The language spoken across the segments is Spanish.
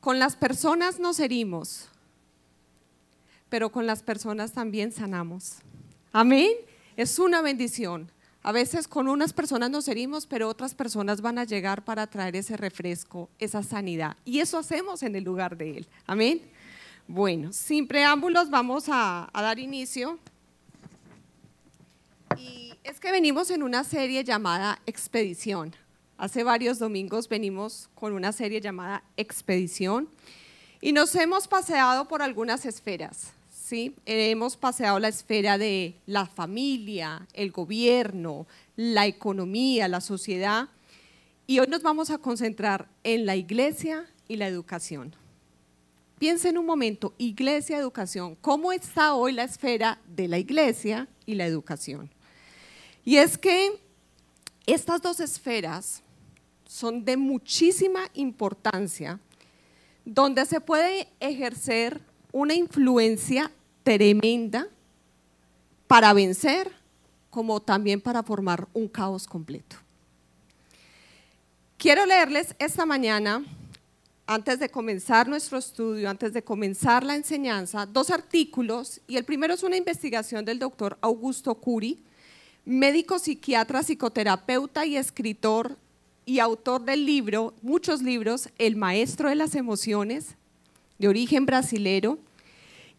Con las personas nos herimos, pero con las personas también sanamos. Amén. Es una bendición. A veces con unas personas nos herimos, pero otras personas van a llegar para traer ese refresco, esa sanidad. Y eso hacemos en el lugar de Él. Amén. Bueno, sin preámbulos vamos a, dar inicio. Y es que venimos en una serie llamada Expedición. Hace varios domingos venimos con una serie llamada Expedición y nos hemos paseado por algunas esferas. ¿sí? Hemos paseado la esfera de la familia, el gobierno, la economía, la sociedad. Y hoy nos vamos a concentrar en la iglesia y la educación. Piensen un momento, iglesia, educación. ¿Cómo está hoy la esfera de la iglesia y la educación? Y es que estas dos esferas son de muchísima importancia, donde se puede ejercer una influencia tremenda para vencer como también para formar un caos completo. Quiero leerles esta mañana, antes de comenzar nuestro estudio, antes de comenzar la enseñanza, dos artículos, y el primero es una investigación del doctor Augusto Curi, médico psiquiatra, psicoterapeuta y escritor y autor del libro, muchos libros, El Maestro de las Emociones, de origen brasilero,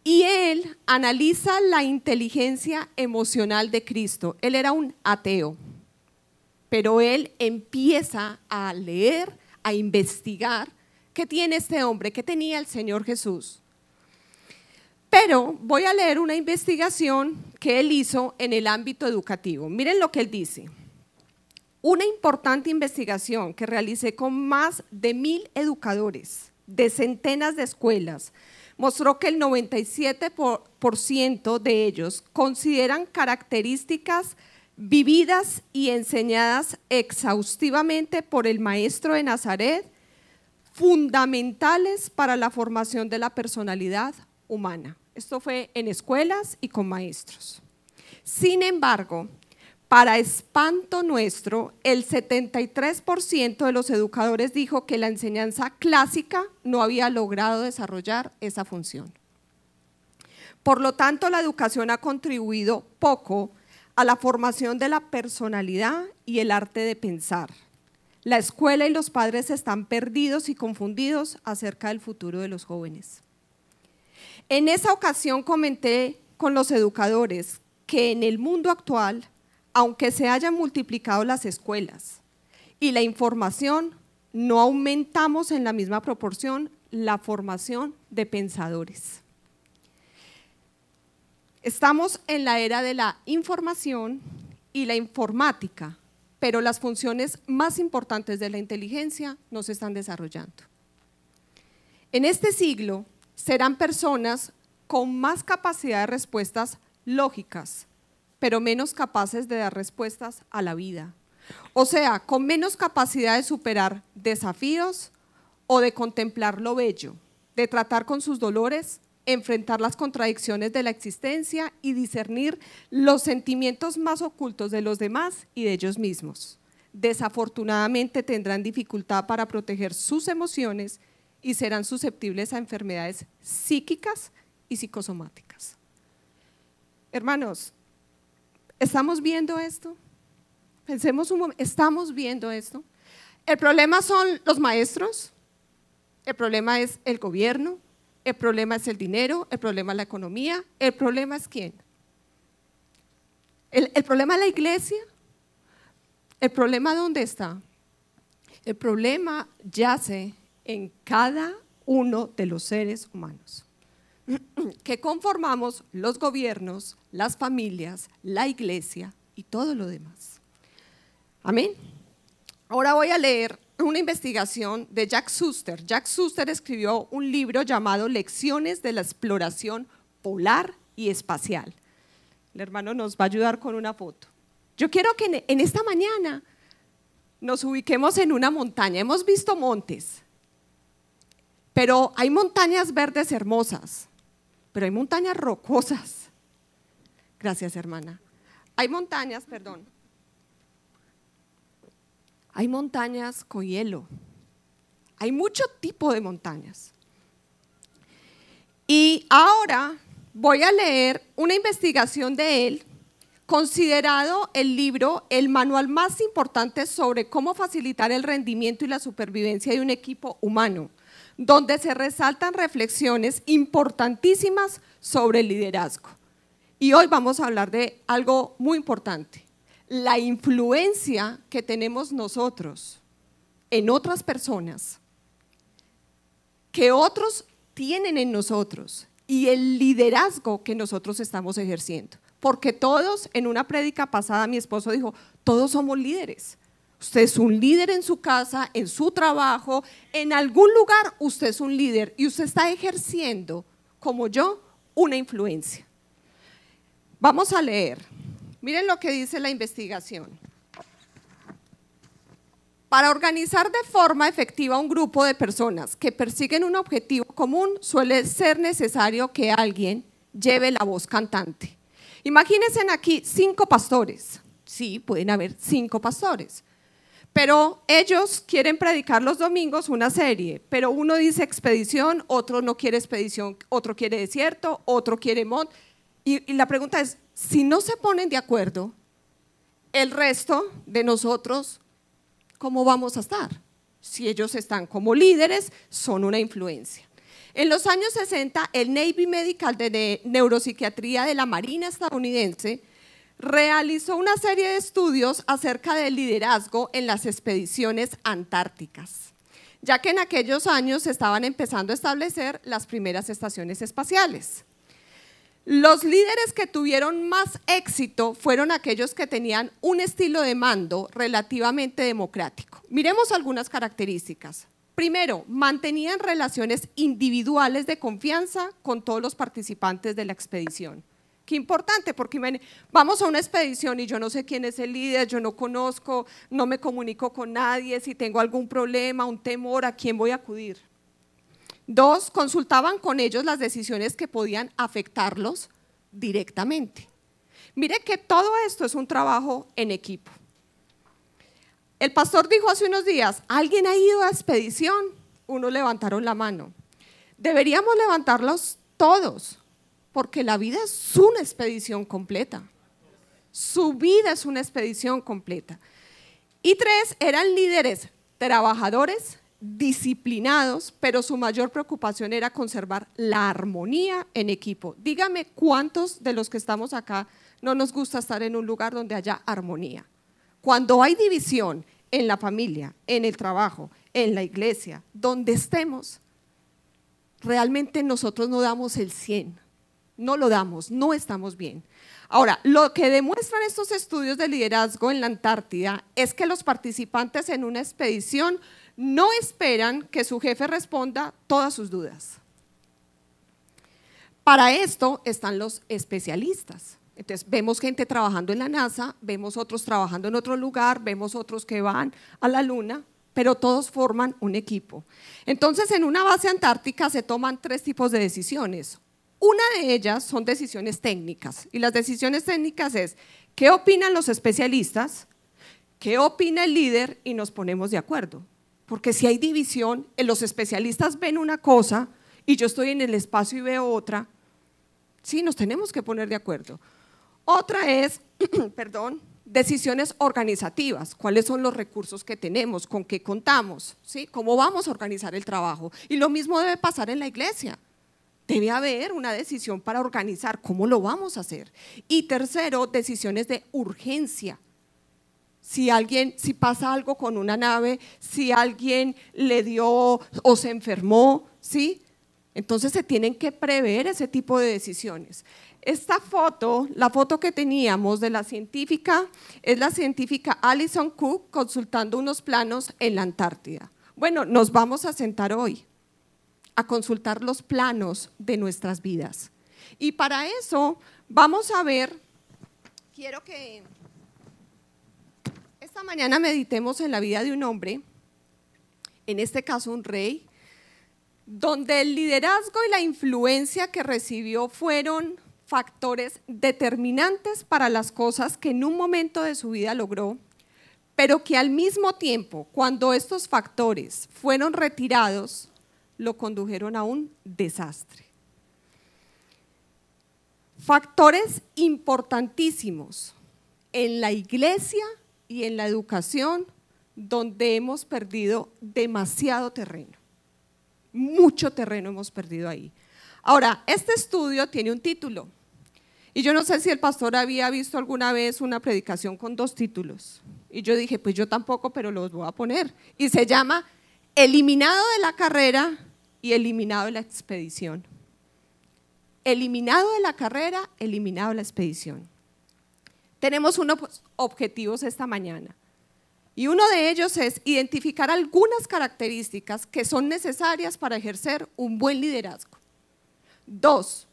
y él analiza la inteligencia emocional de Cristo. Él era un ateo, pero él empieza a leer, a investigar qué tiene este hombre, qué tenía el Señor Jesús. Pero voy a leer una investigación que él hizo en el ámbito educativo. Miren lo que él dice. Una importante investigación que realicé con más de mil educadores de centenas de escuelas mostró que el 97% de ellos consideran características vividas y enseñadas exhaustivamente por el maestro de Nazaret fundamentales para la formación de la personalidad humana. Esto fue en escuelas y con maestros. Sin embargo, para espanto nuestro, el 73% de los educadores dijo que la enseñanza clásica no había logrado desarrollar esa función. Por lo tanto, la educación ha contribuido poco a la formación de la personalidad y el arte de pensar. La escuela y los padres están perdidos y confundidos acerca del futuro de los jóvenes. En esa ocasión comenté con los educadores que en el mundo actual aunque se hayan multiplicado las escuelas y la información, no aumentamos en la misma proporción la formación de pensadores. Estamos en la era de la información y la informática, pero las funciones más importantes de la inteligencia no se están desarrollando. En este siglo serán personas con más capacidad de respuestas lógicas, pero menos capaces de dar respuestas a la vida. O sea, con menos capacidad de superar desafíos o de contemplar lo bello, de tratar con sus dolores, enfrentar las contradicciones de la existencia y discernir los sentimientos más ocultos de los demás y de ellos mismos. Desafortunadamente tendrán dificultad para proteger sus emociones y serán susceptibles a enfermedades psíquicas y psicosomáticas. Hermanos, ¿Estamos viendo esto? Pensemos un momento, ¿estamos viendo esto? El problema son los maestros, el problema es el gobierno, el problema es el dinero, el problema es la economía, el problema es quién. El, problema es la iglesia. ¿El problema dónde está? El problema yace en cada uno de los seres humanos. que conformamos los gobiernos, las familias, la iglesia y todo lo demás. Amén. Ahora voy a leer una investigación de Jack Suster. Jack Suster escribió un libro llamado Lecciones de la exploración polar y espacial. El hermano nos va a ayudar con una foto. Yo quiero que en esta mañana nos ubiquemos en una montaña. Hemos visto montes, pero hay montañas verdes hermosas pero hay montañas rocosas. Gracias, hermana. Hay montañas, perdón. Hay montañas con hielo. Hay mucho tipo de montañas. Y ahora voy a leer una investigación de él, considerado el libro el manual más importante sobre cómo facilitar el rendimiento y la supervivencia de un equipo humano, donde se resaltan reflexiones importantísimas sobre el liderazgo. Y hoy vamos a hablar de algo muy importante, la influencia que tenemos nosotros en otras personas, que otros tienen en nosotros y el liderazgo que nosotros estamos ejerciendo. Porque todos, en una prédica pasada, mi esposo dijo, todos somos líderes. Usted es un líder en su casa, en su trabajo, en algún lugar usted es un líder y usted está ejerciendo, como yo, una influencia. Vamos a leer. Miren lo que dice la investigación. Para organizar de forma efectiva un grupo de personas que persiguen un objetivo común, suele ser necesario que alguien lleve la voz cantante. Imagínense aquí cinco pastores. Sí, pueden haber cinco pastores. Pero ellos quieren predicar los domingos una serie, pero uno dice expedición, otro no quiere expedición, otro quiere desierto, otro quiere monte. Y, y la pregunta es, si no se ponen de acuerdo, el resto de nosotros, ¿cómo vamos a estar? Si ellos están como líderes, son una influencia. En los años 60, el Navy Medical de Neuropsiquiatría de la Marina estadounidense realizó una serie de estudios acerca del liderazgo en las expediciones antárticas, ya que en aquellos años se estaban empezando a establecer las primeras estaciones espaciales. Los líderes que tuvieron más éxito fueron aquellos que tenían un estilo de mando relativamente democrático. Miremos algunas características. Primero, mantenían relaciones individuales de confianza con todos los participantes de la expedición. Qué importante, porque vamos a una expedición y yo no sé quién es el líder, yo no conozco, no me comunico con nadie, si tengo algún problema, un temor, ¿a quién voy a acudir? Dos, consultaban con ellos las decisiones que podían afectarlos directamente. Mire que todo esto es un trabajo en equipo. El pastor dijo hace unos días, ¿alguien ha ido a expedición? Uno levantaron la mano. Deberíamos levantarlos todos, porque la vida es una expedición completa. Su vida es una expedición completa. Y tres, eran líderes trabajadores, disciplinados, pero su mayor preocupación era conservar la armonía en equipo. Dígame cuántos de los que estamos acá no nos gusta estar en un lugar donde haya armonía. Cuando hay división en la familia, en el trabajo, en la iglesia, donde estemos, realmente nosotros no damos el 100, no lo damos, no estamos bien. Ahora, lo que demuestran estos estudios de liderazgo en la Antártida es que los participantes en una expedición no esperan que su jefe responda todas sus dudas. Para esto están los especialistas. Entonces, vemos gente trabajando en la NASA, vemos otros trabajando en otro lugar, vemos otros que van a la Luna, pero todos forman un equipo. Entonces, en una base antártica se toman tres tipos de decisiones. Una de ellas son decisiones técnicas, y las decisiones técnicas es, ¿qué opinan los especialistas? ¿Qué opina el líder? Y nos ponemos de acuerdo. Porque si hay división, eh, los especialistas ven una cosa y yo estoy en el espacio y veo otra, sí, nos tenemos que poner de acuerdo. Otra es, perdón, decisiones organizativas, cuáles son los recursos que tenemos, con qué contamos, ¿sí? cómo vamos a organizar el trabajo. Y lo mismo debe pasar en la iglesia. Debe haber una decisión para organizar cómo lo vamos a hacer. Y tercero, decisiones de urgencia si alguien, si pasa algo con una nave, si alguien le dio o se enfermó, ¿sí? Entonces se tienen que prever ese tipo de decisiones. Esta foto, la foto que teníamos de la científica, es la científica Alison Cook consultando unos planos en la Antártida. Bueno, nos vamos a sentar hoy a consultar los planos de nuestras vidas. Y para eso vamos a ver, quiero que esta mañana meditemos en la vida de un hombre, en este caso un rey, donde el liderazgo y la influencia que recibió fueron factores determinantes para las cosas que en un momento de su vida logró, pero que al mismo tiempo, cuando estos factores fueron retirados, lo condujeron a un desastre. Factores importantísimos en la iglesia y en la educación donde hemos perdido demasiado terreno. Mucho terreno hemos perdido ahí. Ahora, este estudio tiene un título. Y yo no sé si el pastor había visto alguna vez una predicación con dos títulos. Y yo dije, pues yo tampoco, pero los voy a poner. Y se llama Eliminado de la carrera y eliminado de la expedición. Eliminado de la carrera, eliminado de la expedición. Tenemos unos objetivos esta mañana. Y uno de ellos es identificar algunas características que son necesarias para ejercer un buen liderazgo. Dos,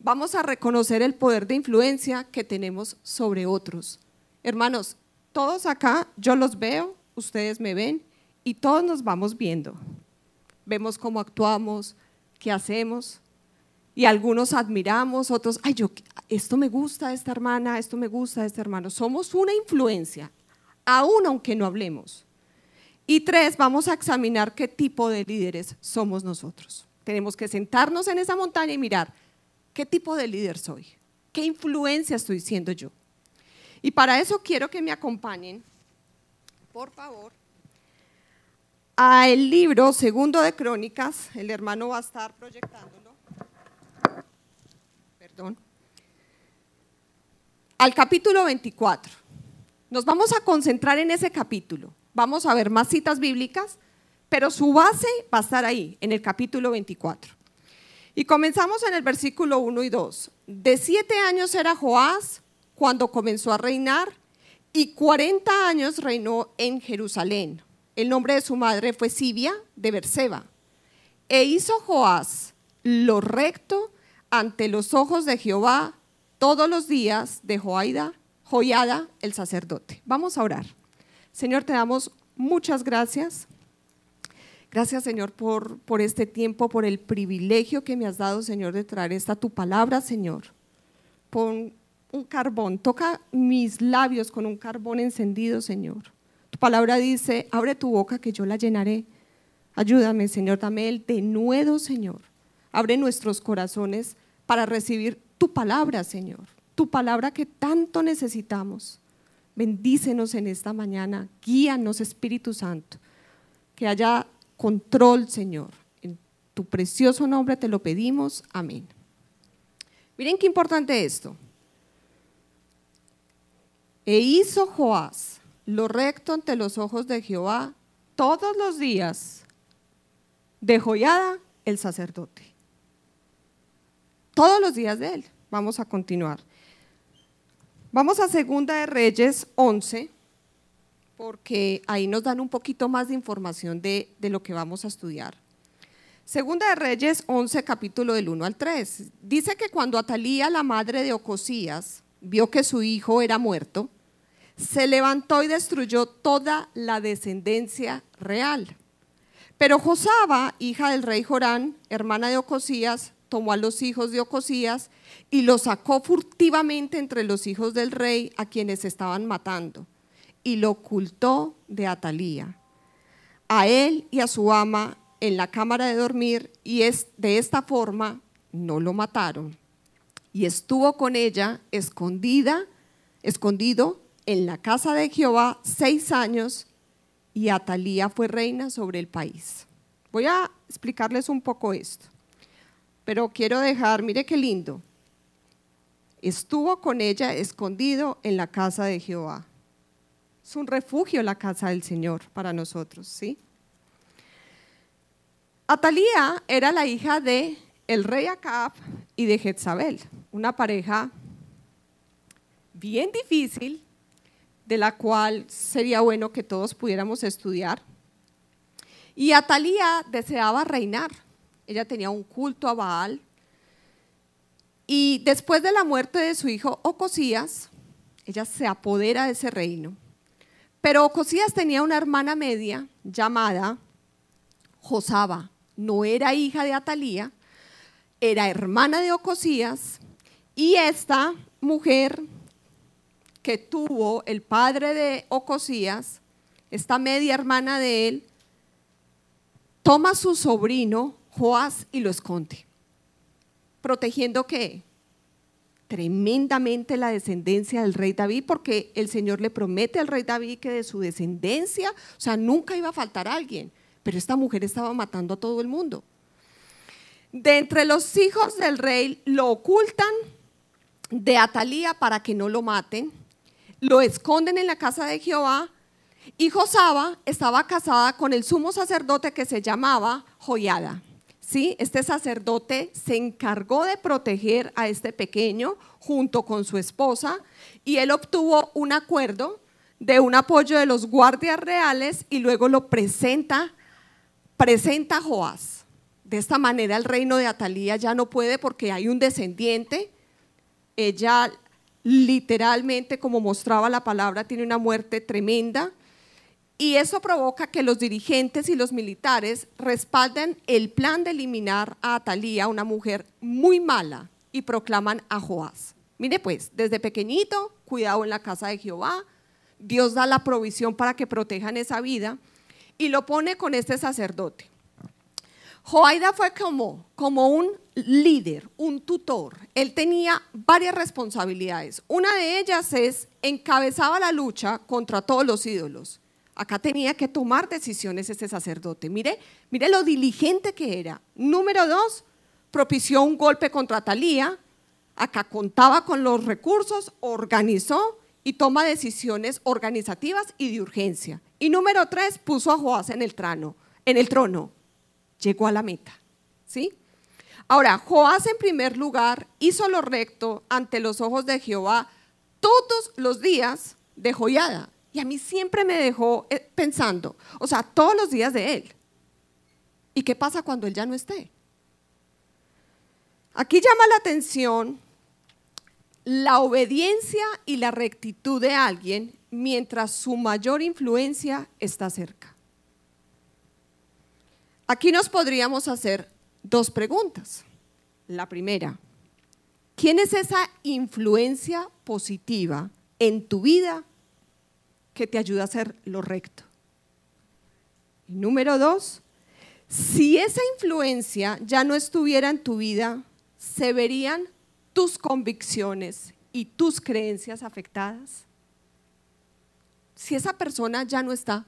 vamos a reconocer el poder de influencia que tenemos sobre otros. Hermanos, todos acá, yo los veo, ustedes me ven y todos nos vamos viendo. Vemos cómo actuamos, qué hacemos. Y algunos admiramos, otros, ay, yo, esto me gusta de esta hermana, esto me gusta de este hermano. Somos una influencia, aún aunque no hablemos. Y tres, vamos a examinar qué tipo de líderes somos nosotros. Tenemos que sentarnos en esa montaña y mirar, ¿qué tipo de líder soy? ¿Qué influencia estoy siendo yo? Y para eso quiero que me acompañen, por favor, a el libro Segundo de Crónicas. El hermano va a estar proyectándolo. Perdón. Al capítulo 24. Nos vamos a concentrar en ese capítulo. Vamos a ver más citas bíblicas, pero su base va a estar ahí, en el capítulo 24. Y comenzamos en el versículo 1 y 2. De siete años era Joás cuando comenzó a reinar y 40 años reinó en Jerusalén. El nombre de su madre fue Sibia de Berseba. E hizo Joás lo recto ante los ojos de Jehová todos los días de Joaida, Joiada el sacerdote. Vamos a orar. Señor, te damos muchas gracias. Gracias, Señor, por, por este tiempo, por el privilegio que me has dado, Señor, de traer esta tu palabra, Señor. Pon un carbón, toca mis labios con un carbón encendido, Señor. Palabra dice, abre tu boca que yo la llenaré. Ayúdame, Señor, dame el denuedo, Señor. Abre nuestros corazones para recibir tu palabra, Señor. Tu palabra que tanto necesitamos. Bendícenos en esta mañana. Guíanos, Espíritu Santo. Que haya control, Señor. En tu precioso nombre te lo pedimos. Amén. Miren qué importante esto. E hizo Joás lo recto ante los ojos de Jehová todos los días de Joyada el sacerdote. Todos los días de él. Vamos a continuar. Vamos a Segunda de Reyes 11, porque ahí nos dan un poquito más de información de, de lo que vamos a estudiar. Segunda de Reyes 11, capítulo del 1 al 3. Dice que cuando Atalía, la madre de Ocosías, vio que su hijo era muerto, se levantó y destruyó toda la descendencia real. Pero Josaba, hija del rey Jorán, hermana de Ocosías, tomó a los hijos de Ocosías y los sacó furtivamente entre los hijos del rey a quienes estaban matando y lo ocultó de Atalía, a él y a su ama en la cámara de dormir y es, de esta forma no lo mataron. Y estuvo con ella escondida, escondido en la casa de Jehová seis años y Atalía fue reina sobre el país. Voy a explicarles un poco esto, pero quiero dejar, mire qué lindo. Estuvo con ella escondido en la casa de Jehová. Es un refugio la casa del Señor para nosotros, ¿sí? Atalía era la hija de el rey Acab y de Jezabel, una pareja bien difícil, de la cual sería bueno que todos pudiéramos estudiar. Y Atalía deseaba reinar. Ella tenía un culto a Baal. Y después de la muerte de su hijo Ocosías, ella se apodera de ese reino. Pero Ocosías tenía una hermana media llamada Josaba. No era hija de Atalía, era hermana de Ocosías. Y esta mujer que tuvo el padre de Ocosías esta media hermana de él, toma a su sobrino Joás y lo esconde. ¿Protegiendo qué? Tremendamente la descendencia del rey David, porque el Señor le promete al rey David que de su descendencia, o sea, nunca iba a faltar alguien, pero esta mujer estaba matando a todo el mundo. De entre los hijos del rey lo ocultan de Atalía para que no lo maten, lo esconden en la casa de Jehová y Josaba estaba casada con el sumo sacerdote que se llamaba Joyada. ¿Sí? Este sacerdote se encargó de proteger a este pequeño junto con su esposa y él obtuvo un acuerdo de un apoyo de los guardias reales y luego lo presenta, presenta a Joás. De esta manera el reino de Atalía ya no puede porque hay un descendiente. Ella literalmente, como mostraba la palabra, tiene una muerte tremenda. Y eso provoca que los dirigentes y los militares respalden el plan de eliminar a Atalía, una mujer muy mala, y proclaman a Joás. Mire pues, desde pequeñito, cuidado en la casa de Jehová, Dios da la provisión para que protejan esa vida y lo pone con este sacerdote. Joaida fue como, un líder, un tutor. Él tenía varias responsabilidades. Una de ellas es encabezaba la lucha contra todos los ídolos. Acá tenía que tomar decisiones este sacerdote. Mire, mire lo diligente que era. Número dos, propició un golpe contra Talía. Acá contaba con los recursos, organizó y toma decisiones organizativas y de urgencia. Y número tres, puso a Joás en el trono. En el trono. Llegó a la meta. ¿Sí? Ahora, Joás en primer lugar hizo lo recto ante los ojos de Jehová todos los días de joyada y a mí siempre me dejó eh, pensando, o sea, todos los días de Él. ¿Y qué pasa cuando Él ya no esté? Aquí llama la atención la obediencia y la rectitud de alguien mientras su mayor influencia está cerca. Aquí nos podríamos hacer dos preguntas. La primera, ¿quién es esa influencia positiva en tu vida que te ayuda a hacer lo recto. Y número dos, si esa influencia ya no estuviera en tu vida, ¿se verían tus convicciones y tus creencias afectadas? Si esa persona ya no está,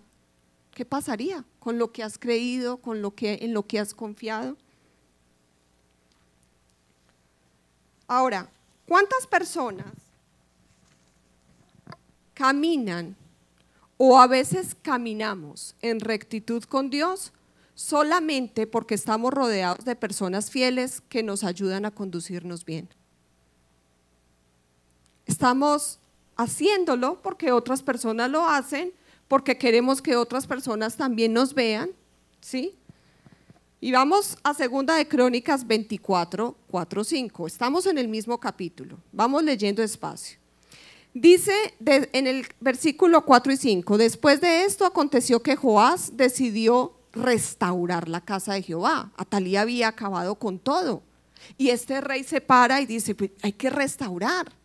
¿qué pasaría con lo que has creído, con lo que en lo que has confiado? Ahora, ¿cuántas personas caminan o a veces caminamos en rectitud con Dios solamente porque estamos rodeados de personas fieles que nos ayudan a conducirnos bien. Estamos haciéndolo porque otras personas lo hacen, porque queremos que otras personas también nos vean, ¿sí? Y vamos a segunda de Crónicas 24, 4, 5. Estamos en el mismo capítulo. Vamos leyendo despacio. Dice en el versículo 4 y 5, después de esto aconteció que Joás decidió restaurar la casa de Jehová. Atalía había acabado con todo. Y este rey se para y dice, pues, hay que restaurar.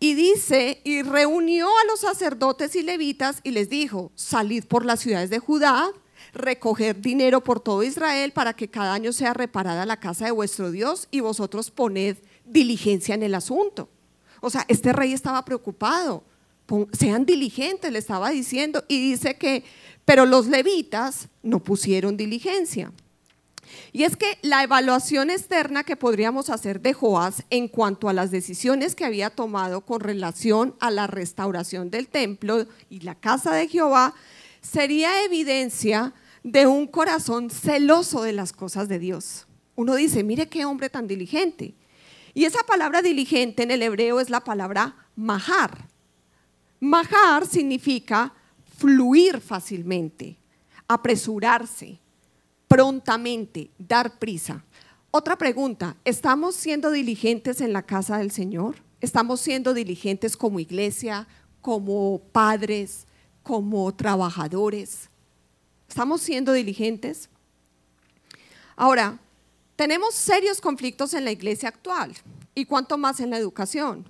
Y dice, y reunió a los sacerdotes y levitas y les dijo, salid por las ciudades de Judá, recoger dinero por todo Israel para que cada año sea reparada la casa de vuestro Dios y vosotros poned diligencia en el asunto. O sea, este rey estaba preocupado. Sean diligentes, le estaba diciendo. Y dice que, pero los levitas no pusieron diligencia. Y es que la evaluación externa que podríamos hacer de Joás en cuanto a las decisiones que había tomado con relación a la restauración del templo y la casa de Jehová sería evidencia de un corazón celoso de las cosas de Dios. Uno dice, mire qué hombre tan diligente. Y esa palabra diligente en el hebreo es la palabra mahar. Mahar significa fluir fácilmente, apresurarse, prontamente, dar prisa. Otra pregunta, ¿estamos siendo diligentes en la casa del Señor? ¿Estamos siendo diligentes como iglesia, como padres, como trabajadores? ¿Estamos siendo diligentes? Ahora, tenemos serios conflictos en la iglesia actual y cuanto más en la educación,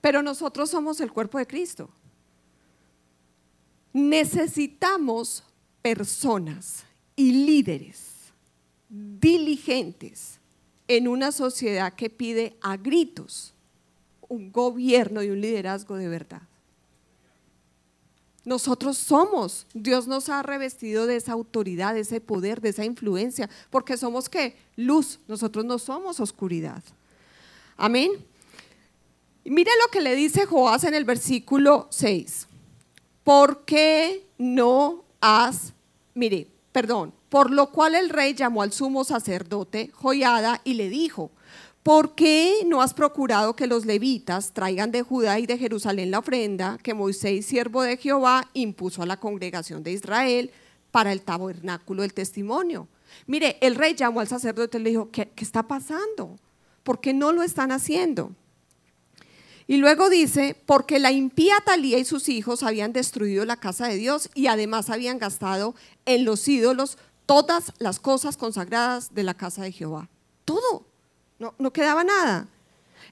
pero nosotros somos el cuerpo de Cristo. necesitamos personas y líderes diligentes en una sociedad que pide a gritos un gobierno y un liderazgo de verdad. Nosotros somos, Dios nos ha revestido de esa autoridad, de ese poder, de esa influencia, porque somos que luz, nosotros no somos oscuridad. Amén. Mire lo que le dice Joás en el versículo 6. ¿Por qué no has, mire, perdón, por lo cual el rey llamó al sumo sacerdote Joyada y le dijo, ¿por qué no has procurado que los levitas traigan de Judá y de Jerusalén la ofrenda que Moisés, siervo de Jehová, impuso a la congregación de Israel para el tabernáculo del testimonio? Mire, el rey llamó al sacerdote y le dijo, ¿qué, qué está pasando? ¿Por qué no lo están haciendo? Y luego dice, porque la impía Talía y sus hijos habían destruido la casa de Dios y además habían gastado en los ídolos todas las cosas consagradas de la casa de Jehová. Todo. No, no quedaba nada.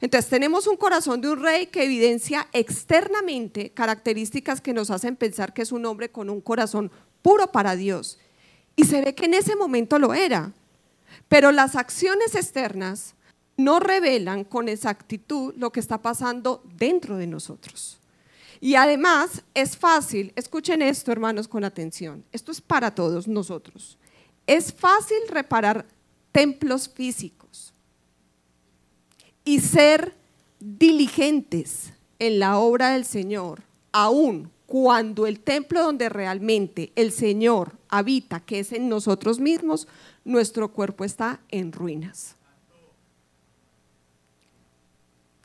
Entonces tenemos un corazón de un rey que evidencia externamente características que nos hacen pensar que es un hombre con un corazón puro para Dios. Y se ve que en ese momento lo era. Pero las acciones externas no revelan con exactitud lo que está pasando dentro de nosotros. Y además es fácil, escuchen esto hermanos con atención, esto es para todos nosotros. Es fácil reparar templos físicos y ser diligentes en la obra del Señor, aún cuando el templo donde realmente el Señor habita, que es en nosotros mismos, nuestro cuerpo está en ruinas.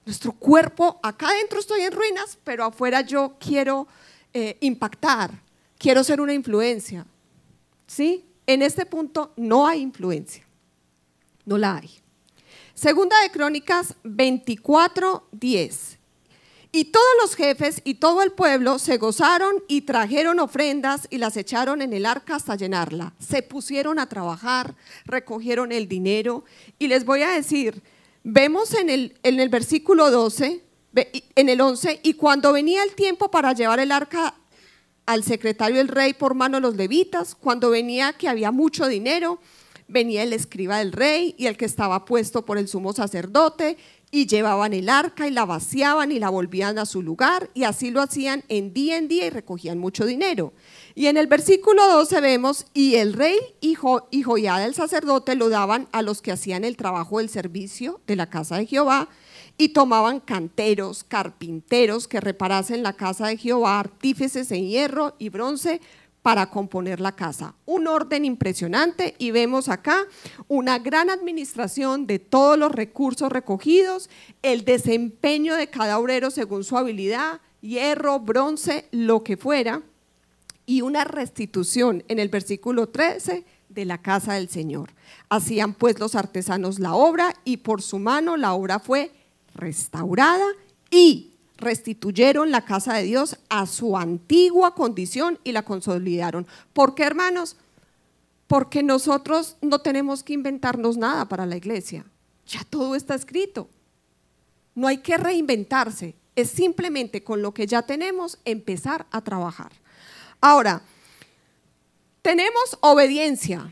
Nuestro cuerpo, acá adentro estoy en ruinas, pero afuera yo quiero eh, impactar, quiero ser una influencia. ¿Sí? En este punto no hay influencia, no la hay. Segunda de Crónicas 24, 10. Y todos los jefes y todo el pueblo se gozaron y trajeron ofrendas y las echaron en el arca hasta llenarla. Se pusieron a trabajar, recogieron el dinero. Y les voy a decir, Vemos en el, en el versículo 12, en el 11, y cuando venía el tiempo para llevar el arca al secretario del rey por mano de los levitas, cuando venía que había mucho dinero, venía el escriba del rey y el que estaba puesto por el sumo sacerdote y llevaban el arca y la vaciaban y la volvían a su lugar y así lo hacían en día en día y recogían mucho dinero. Y en el versículo 12 vemos, y el rey y, jo, Joyada el sacerdote lo daban a los que hacían el trabajo del servicio de la casa de Jehová y tomaban canteros, carpinteros que reparasen la casa de Jehová, artífices en hierro y bronce para componer la casa. Un orden impresionante y vemos acá una gran administración de todos los recursos recogidos, el desempeño de cada obrero según su habilidad, hierro, bronce, lo que fuera, y una restitución en el versículo 13 de la casa del Señor. Hacían pues los artesanos la obra y por su mano la obra fue restaurada y restituyeron la casa de Dios a su antigua condición y la consolidaron. ¿Por qué, hermanos? Porque nosotros no tenemos que inventarnos nada para la iglesia. Ya todo está escrito. No hay que reinventarse. Es simplemente con lo que ya tenemos empezar a trabajar. Ahora, tenemos obediencia,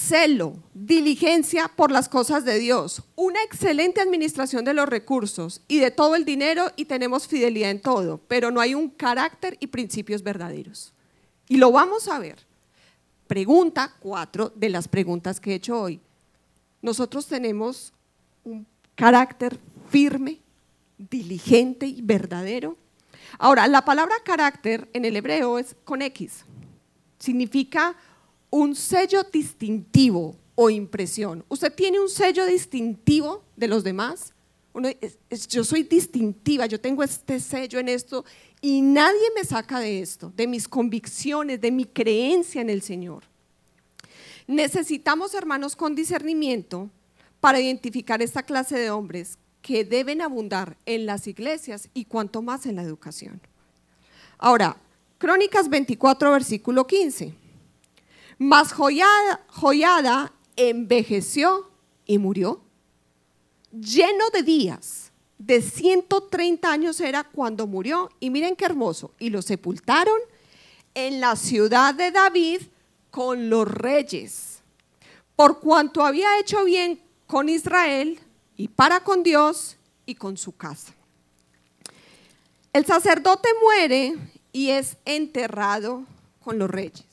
celo, diligencia por las cosas de Dios, una excelente administración de los recursos y de todo el dinero y tenemos fidelidad en todo, pero no hay un carácter y principios verdaderos. Y lo vamos a ver. Pregunta cuatro de las preguntas que he hecho hoy. Nosotros tenemos un carácter firme, diligente y verdadero. Ahora, la palabra carácter en el hebreo es con X. Significa un sello distintivo o impresión. ¿Usted tiene un sello distintivo de los demás? yo soy distintiva, yo tengo este sello en esto y nadie me saca de esto, de mis convicciones, de mi creencia en el Señor. Necesitamos, hermanos, con discernimiento para identificar esta clase de hombres que deben abundar en las iglesias y cuanto más en la educación. Ahora, Crónicas 24, versículo 15. Mas Joyada, envejeció y murió, lleno de días, de 130 años era cuando murió, y miren qué hermoso, y lo sepultaron en la ciudad de David con los reyes, por cuanto había hecho bien con Israel y para con Dios y con su casa. El sacerdote muere y es enterrado con los reyes.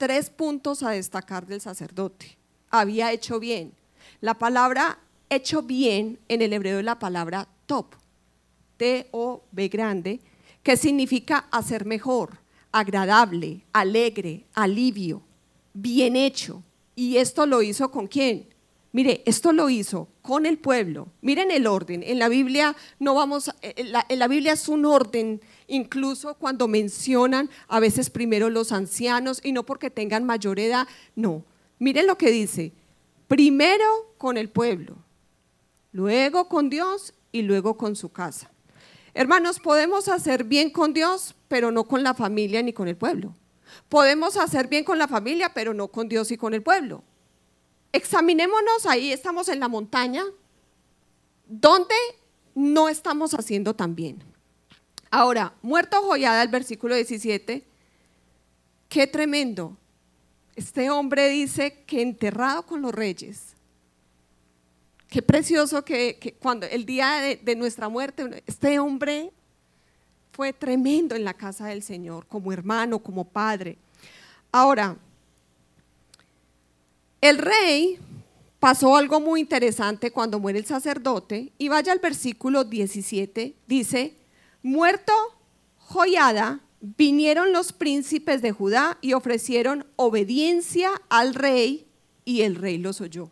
Tres puntos a destacar del sacerdote. Había hecho bien. La palabra hecho bien en el hebreo es la palabra top, T-O-B grande, que significa hacer mejor, agradable, alegre, alivio, bien hecho. ¿Y esto lo hizo con quién? Mire, esto lo hizo con el pueblo. Miren el orden. En la Biblia no vamos, eh, en la, Biblia es un orden, incluso cuando mencionan a veces primero los ancianos y no porque tengan mayor edad. No. Miren lo que dice. Primero con el pueblo, luego con Dios y luego con su casa. Hermanos, podemos hacer bien con Dios, pero no con la familia ni con el pueblo. Podemos hacer bien con la familia, pero no con Dios y con el pueblo. Examinémonos, ahí estamos en la montaña, donde no estamos haciendo tan bien. Ahora, muerto Joyada, el versículo 17, qué tremendo. Este hombre dice que enterrado con los reyes. Qué precioso que, cuando el día de, de nuestra muerte, este hombre fue tremendo en la casa del Señor, como hermano, como padre. Ahora, el rey pasó algo muy interesante cuando muere el sacerdote y vaya al versículo 17, dice, muerto Joyada, vinieron los príncipes de Judá y ofrecieron obediencia al rey y el rey los oyó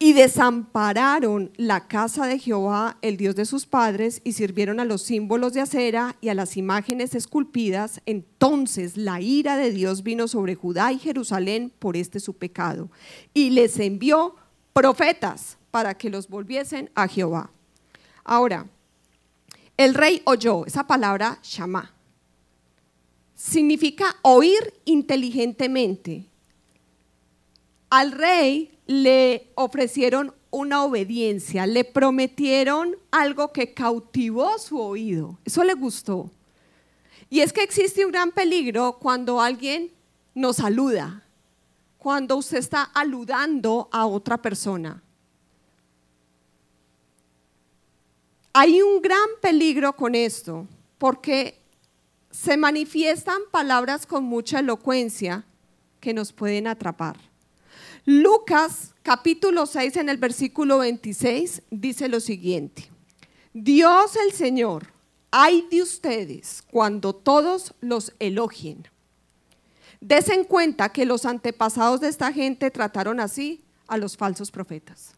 y desampararon la casa de Jehová, el Dios de sus padres, y sirvieron a los símbolos de acera y a las imágenes esculpidas. Entonces la ira de Dios vino sobre Judá y Jerusalén por este su pecado, y les envió profetas para que los volviesen a Jehová. Ahora, el rey oyó, esa palabra shama, significa oír inteligentemente. Al rey le ofrecieron una obediencia, le prometieron algo que cautivó su oído. Eso le gustó. Y es que existe un gran peligro cuando alguien nos saluda, cuando usted está aludando a otra persona. Hay un gran peligro con esto, porque se manifiestan palabras con mucha elocuencia que nos pueden atrapar. Lucas capítulo 6 en el versículo 26 dice lo siguiente. Dios el Señor, hay de ustedes cuando todos los elogien. Desen cuenta que los antepasados de esta gente trataron así a los falsos profetas.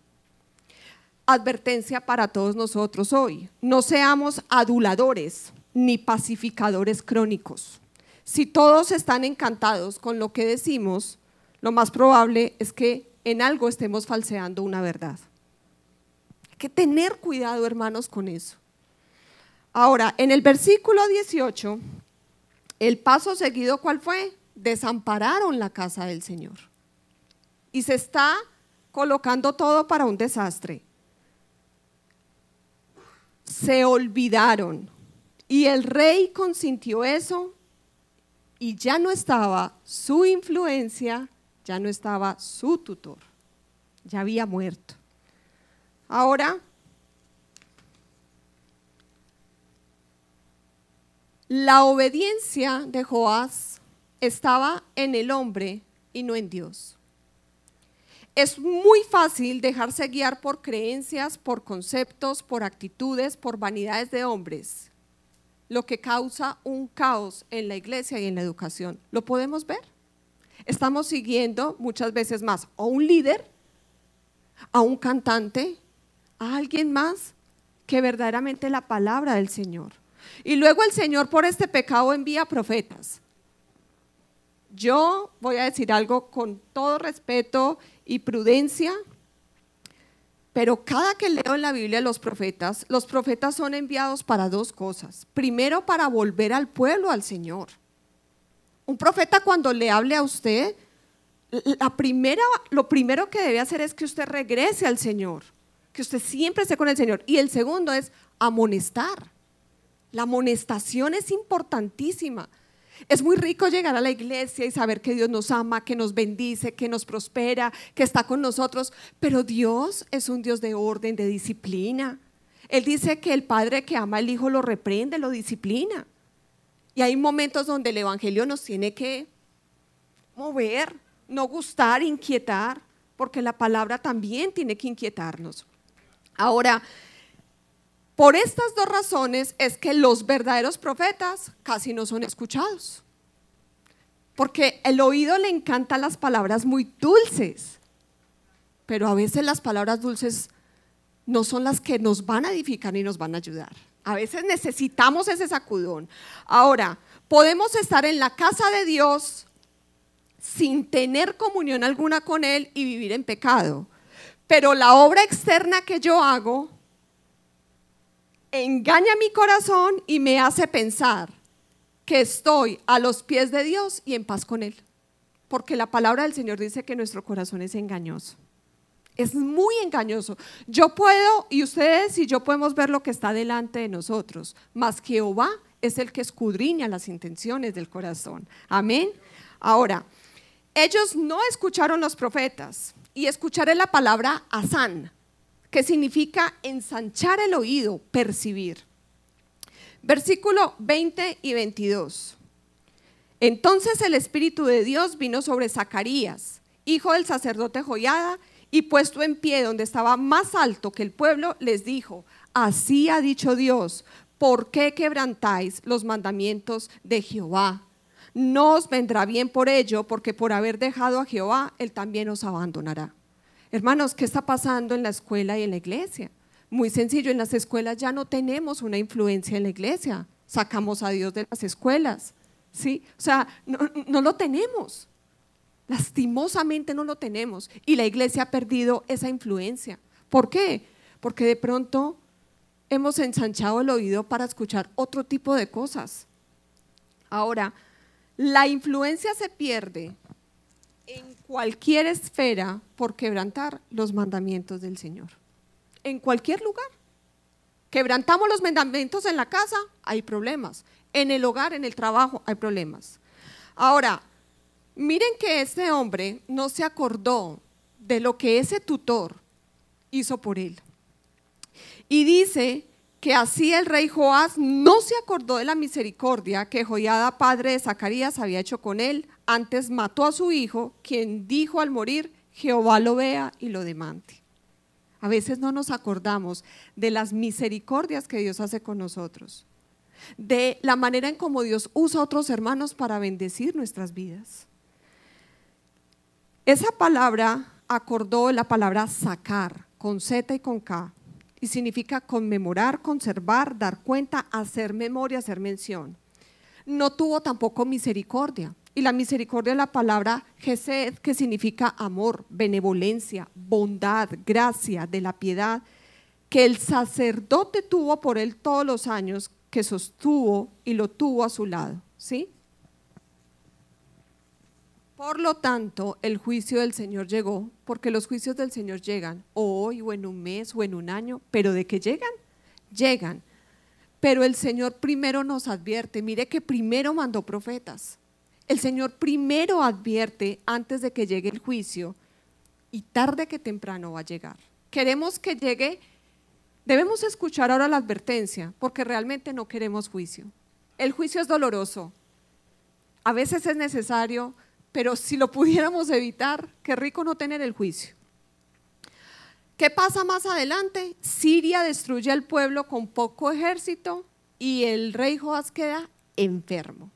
Advertencia para todos nosotros hoy. No seamos aduladores ni pacificadores crónicos. Si todos están encantados con lo que decimos, lo más probable es que en algo estemos falseando una verdad. Hay que tener cuidado, hermanos, con eso. Ahora, en el versículo 18, el paso seguido, ¿cuál fue? Desampararon la casa del Señor. Y se está colocando todo para un desastre. Se olvidaron. Y el rey consintió eso y ya no estaba su influencia ya no estaba su tutor, ya había muerto. Ahora, la obediencia de Joás estaba en el hombre y no en Dios. Es muy fácil dejarse guiar por creencias, por conceptos, por actitudes, por vanidades de hombres, lo que causa un caos en la iglesia y en la educación. ¿Lo podemos ver? estamos siguiendo muchas veces más a un líder, a un cantante, a alguien más que verdaderamente la palabra del Señor. Y luego el Señor por este pecado envía profetas. Yo voy a decir algo con todo respeto y prudencia, pero cada que leo en la Biblia los profetas, los profetas son enviados para dos cosas. Primero, para volver al pueblo al Señor. Un profeta cuando le hable a usted, la primera, lo primero que debe hacer es que usted regrese al Señor, que usted siempre esté con el Señor. Y el segundo es amonestar. La amonestación es importantísima. Es muy rico llegar a la iglesia y saber que Dios nos ama, que nos bendice, que nos prospera, que está con nosotros, pero Dios es un Dios de orden, de disciplina. Él dice que el padre que ama al hijo lo reprende, lo disciplina. Y hay momentos donde el Evangelio nos tiene que mover, no gustar, inquietar, porque la palabra también tiene que inquietarnos. Ahora, por estas dos razones es que los verdaderos profetas casi no son escuchados. Porque el oído le encanta las palabras muy dulces, pero a veces las palabras dulces no son las que nos van a edificar y nos van a ayudar. A veces necesitamos ese sacudón. Ahora, podemos estar en la casa de Dios sin tener comunión alguna con Él y vivir en pecado. Pero la obra externa que yo hago engaña mi corazón y me hace pensar que estoy a los pies de Dios y en paz con Él. Porque la palabra del Señor dice que nuestro corazón es engañoso. Es muy engañoso. Yo puedo, y ustedes y yo podemos ver lo que está delante de nosotros, mas Jehová es el que escudriña las intenciones del corazón. Amén. Ahora, ellos no escucharon los profetas y escucharé la palabra asán, que significa ensanchar el oído, percibir. Versículo 20 y 22. Entonces el Espíritu de Dios vino sobre Zacarías, hijo del sacerdote Joyada, y puesto en pie donde estaba más alto que el pueblo, les dijo, así ha dicho Dios, ¿por qué quebrantáis los mandamientos de Jehová? No os vendrá bien por ello, porque por haber dejado a Jehová, Él también os abandonará. Hermanos, ¿qué está pasando en la escuela y en la iglesia? Muy sencillo, en las escuelas ya no tenemos una influencia en la iglesia. Sacamos a Dios de las escuelas. ¿sí? O sea, no, no lo tenemos. Lastimosamente no lo tenemos y la iglesia ha perdido esa influencia. ¿Por qué? Porque de pronto hemos ensanchado el oído para escuchar otro tipo de cosas. Ahora, la influencia se pierde en cualquier esfera por quebrantar los mandamientos del Señor. En cualquier lugar. Quebrantamos los mandamientos en la casa, hay problemas. En el hogar, en el trabajo, hay problemas. Ahora, Miren que este hombre no se acordó de lo que ese tutor hizo por él. Y dice que así el rey Joás no se acordó de la misericordia que Joiada, padre de Zacarías, había hecho con él. Antes mató a su hijo, quien dijo al morir, Jehová lo vea y lo demande. A veces no nos acordamos de las misericordias que Dios hace con nosotros, de la manera en cómo Dios usa a otros hermanos para bendecir nuestras vidas. Esa palabra acordó la palabra sacar, con Z y con K, y significa conmemorar, conservar, dar cuenta, hacer memoria, hacer mención. No tuvo tampoco misericordia. Y la misericordia es la palabra Gesed, que significa amor, benevolencia, bondad, gracia, de la piedad, que el sacerdote tuvo por él todos los años que sostuvo y lo tuvo a su lado. ¿Sí? Por lo tanto, el juicio del Señor llegó, porque los juicios del Señor llegan hoy o en un mes o en un año, pero ¿de qué llegan? Llegan. Pero el Señor primero nos advierte, mire que primero mandó profetas. El Señor primero advierte antes de que llegue el juicio y tarde que temprano va a llegar. Queremos que llegue, debemos escuchar ahora la advertencia, porque realmente no queremos juicio. El juicio es doloroso. A veces es necesario pero si lo pudiéramos evitar, qué rico no tener el juicio. ¿Qué pasa más adelante? Siria destruye al pueblo con poco ejército y el rey Joás queda enfermo.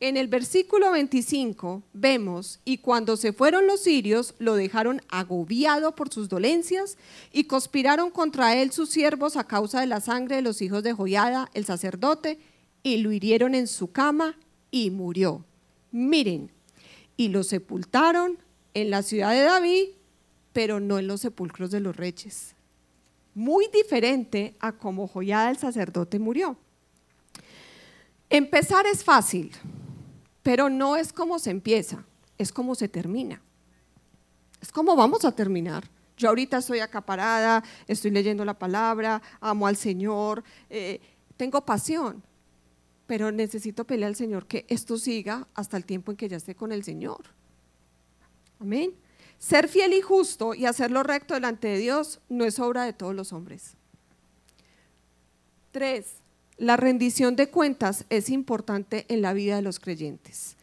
En el versículo 25 vemos, y cuando se fueron los sirios, lo dejaron agobiado por sus dolencias y conspiraron contra él sus siervos a causa de la sangre de los hijos de Joiada, el sacerdote, y lo hirieron en su cama y murió miren, y lo sepultaron en la ciudad de David, pero no en los sepulcros de los reyes. Muy diferente a como Joyada el sacerdote murió. Empezar es fácil, pero no es como se empieza, es como se termina. Es como vamos a terminar. Yo ahorita estoy acaparada, estoy leyendo la palabra, amo al Señor, eh, tengo pasión, pero necesito pelear al Señor que esto siga hasta el tiempo en que ya esté con el Señor. Amén. Ser fiel y justo y hacer lo recto delante de Dios no es obra de todos los hombres. Tres, la rendición de cuentas es importante en la vida de los creyentes.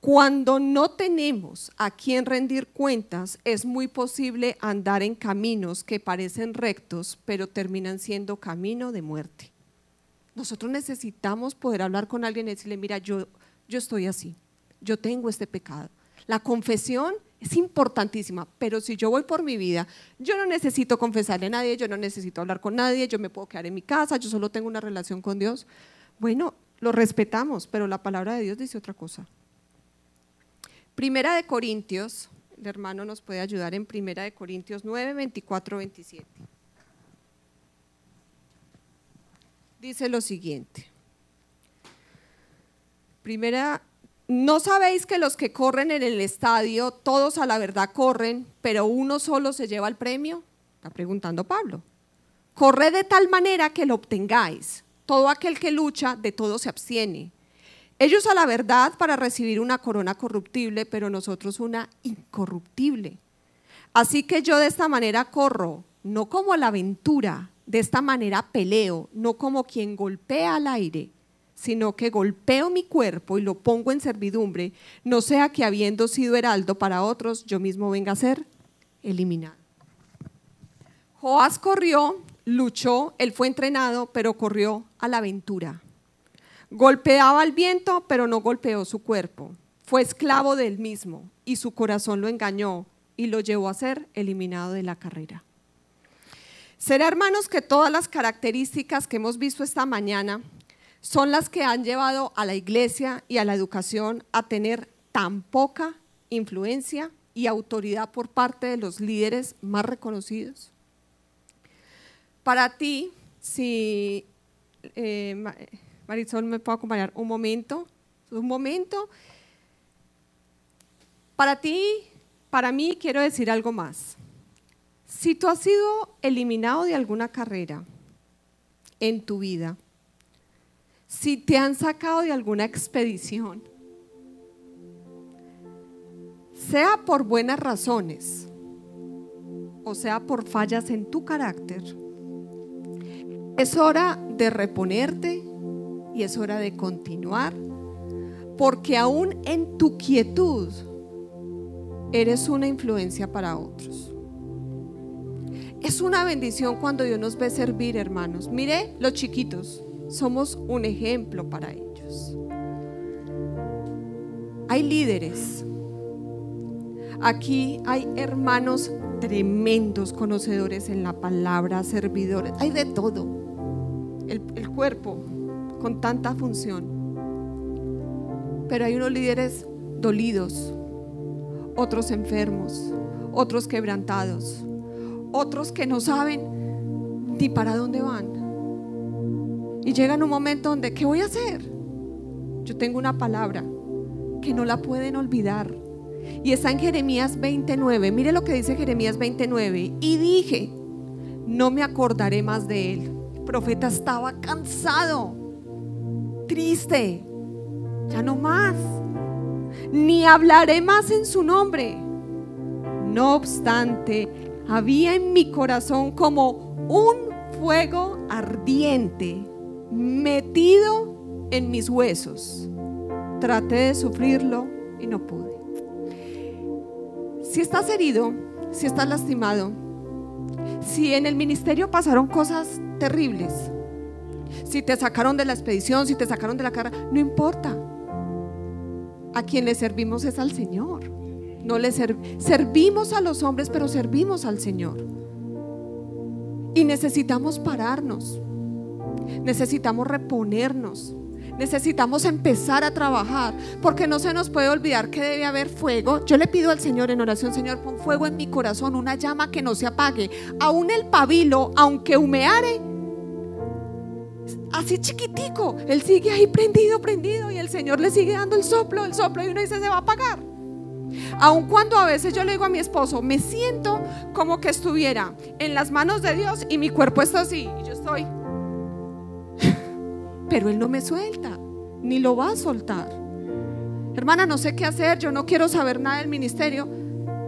Cuando no tenemos a quien rendir cuentas, es muy posible andar en caminos que parecen rectos, pero terminan siendo camino de muerte. Nosotros necesitamos poder hablar con alguien y decirle, mira, yo, yo estoy así, yo tengo este pecado. La confesión es importantísima, pero si yo voy por mi vida, yo no necesito confesarle a nadie, yo no necesito hablar con nadie, yo me puedo quedar en mi casa, yo solo tengo una relación con Dios. Bueno, lo respetamos, pero la palabra de Dios dice otra cosa. Primera de Corintios, el hermano nos puede ayudar en Primera de Corintios 9, 24, 27. Dice lo siguiente. Primera ¿No sabéis que los que corren en el estadio, todos a la verdad corren, pero uno solo se lleva el premio? Está preguntando Pablo. Corre de tal manera que lo obtengáis. Todo aquel que lucha, de todo se abstiene. Ellos a la verdad para recibir una corona corruptible, pero nosotros una incorruptible. Así que yo de esta manera corro, no como la aventura, de esta manera peleo, no como quien golpea al aire sino que golpeo mi cuerpo y lo pongo en servidumbre, no sea que habiendo sido heraldo para otros, yo mismo venga a ser eliminado. Joás corrió, luchó, él fue entrenado, pero corrió a la aventura. Golpeaba el viento, pero no golpeó su cuerpo. Fue esclavo del mismo y su corazón lo engañó y lo llevó a ser eliminado de la carrera. Será, hermanos, que todas las características que hemos visto esta mañana son las que han llevado a la iglesia y a la educación a tener tan poca influencia y autoridad por parte de los líderes más reconocidos. Para ti, si eh, Marisol me puede acompañar un momento, un momento. Para ti, para mí quiero decir algo más. Si tú has sido eliminado de alguna carrera en tu vida, si te han sacado de alguna expedición, sea por buenas razones o sea por fallas en tu carácter, es hora de reponerte y es hora de continuar, porque aún en tu quietud eres una influencia para otros. Es una bendición cuando Dios nos ve servir, hermanos. Mire los chiquitos somos un ejemplo para ellos. Hay líderes. Aquí hay hermanos tremendos conocedores en la palabra, servidores. Hay de todo. El, el cuerpo con tanta función. Pero hay unos líderes dolidos, otros enfermos, otros quebrantados, otros que no saben ni para dónde van y llega en un momento donde, ¿qué voy a hacer? Yo tengo una palabra que no la pueden olvidar. Y está en Jeremías 29. Mire lo que dice Jeremías 29. Y dije, no me acordaré más de él. El profeta estaba cansado, triste, ya no más. Ni hablaré más en su nombre. No obstante, había en mi corazón como un fuego ardiente metido en mis huesos. Traté de sufrirlo y no pude. Si estás herido, si estás lastimado, si en el ministerio pasaron cosas terribles, si te sacaron de la expedición, si te sacaron de la cara, no importa. A quien le servimos es al Señor. No le servimos a los hombres, pero servimos al Señor. Y necesitamos pararnos necesitamos reponernos. Necesitamos empezar a trabajar porque no se nos puede olvidar que debe haber fuego. Yo le pido al Señor en oración, Señor, pon fuego en mi corazón, una llama que no se apague. Aún el pabilo, aunque humeare, así chiquitico, él sigue ahí prendido, prendido y el Señor le sigue dando el soplo, el soplo y uno dice se va a apagar. Aun cuando a veces yo le digo a mi esposo, me siento como que estuviera en las manos de Dios y mi cuerpo está así y yo estoy pero Él no me suelta, ni lo va a soltar. Hermana, no sé qué hacer, yo no quiero saber nada del ministerio.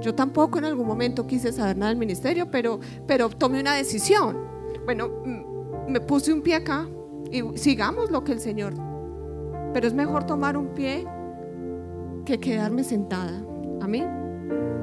Yo tampoco en algún momento quise saber nada del ministerio, pero, pero tomé una decisión. Bueno, me puse un pie acá y sigamos lo que el Señor. Pero es mejor tomar un pie que quedarme sentada. Amén.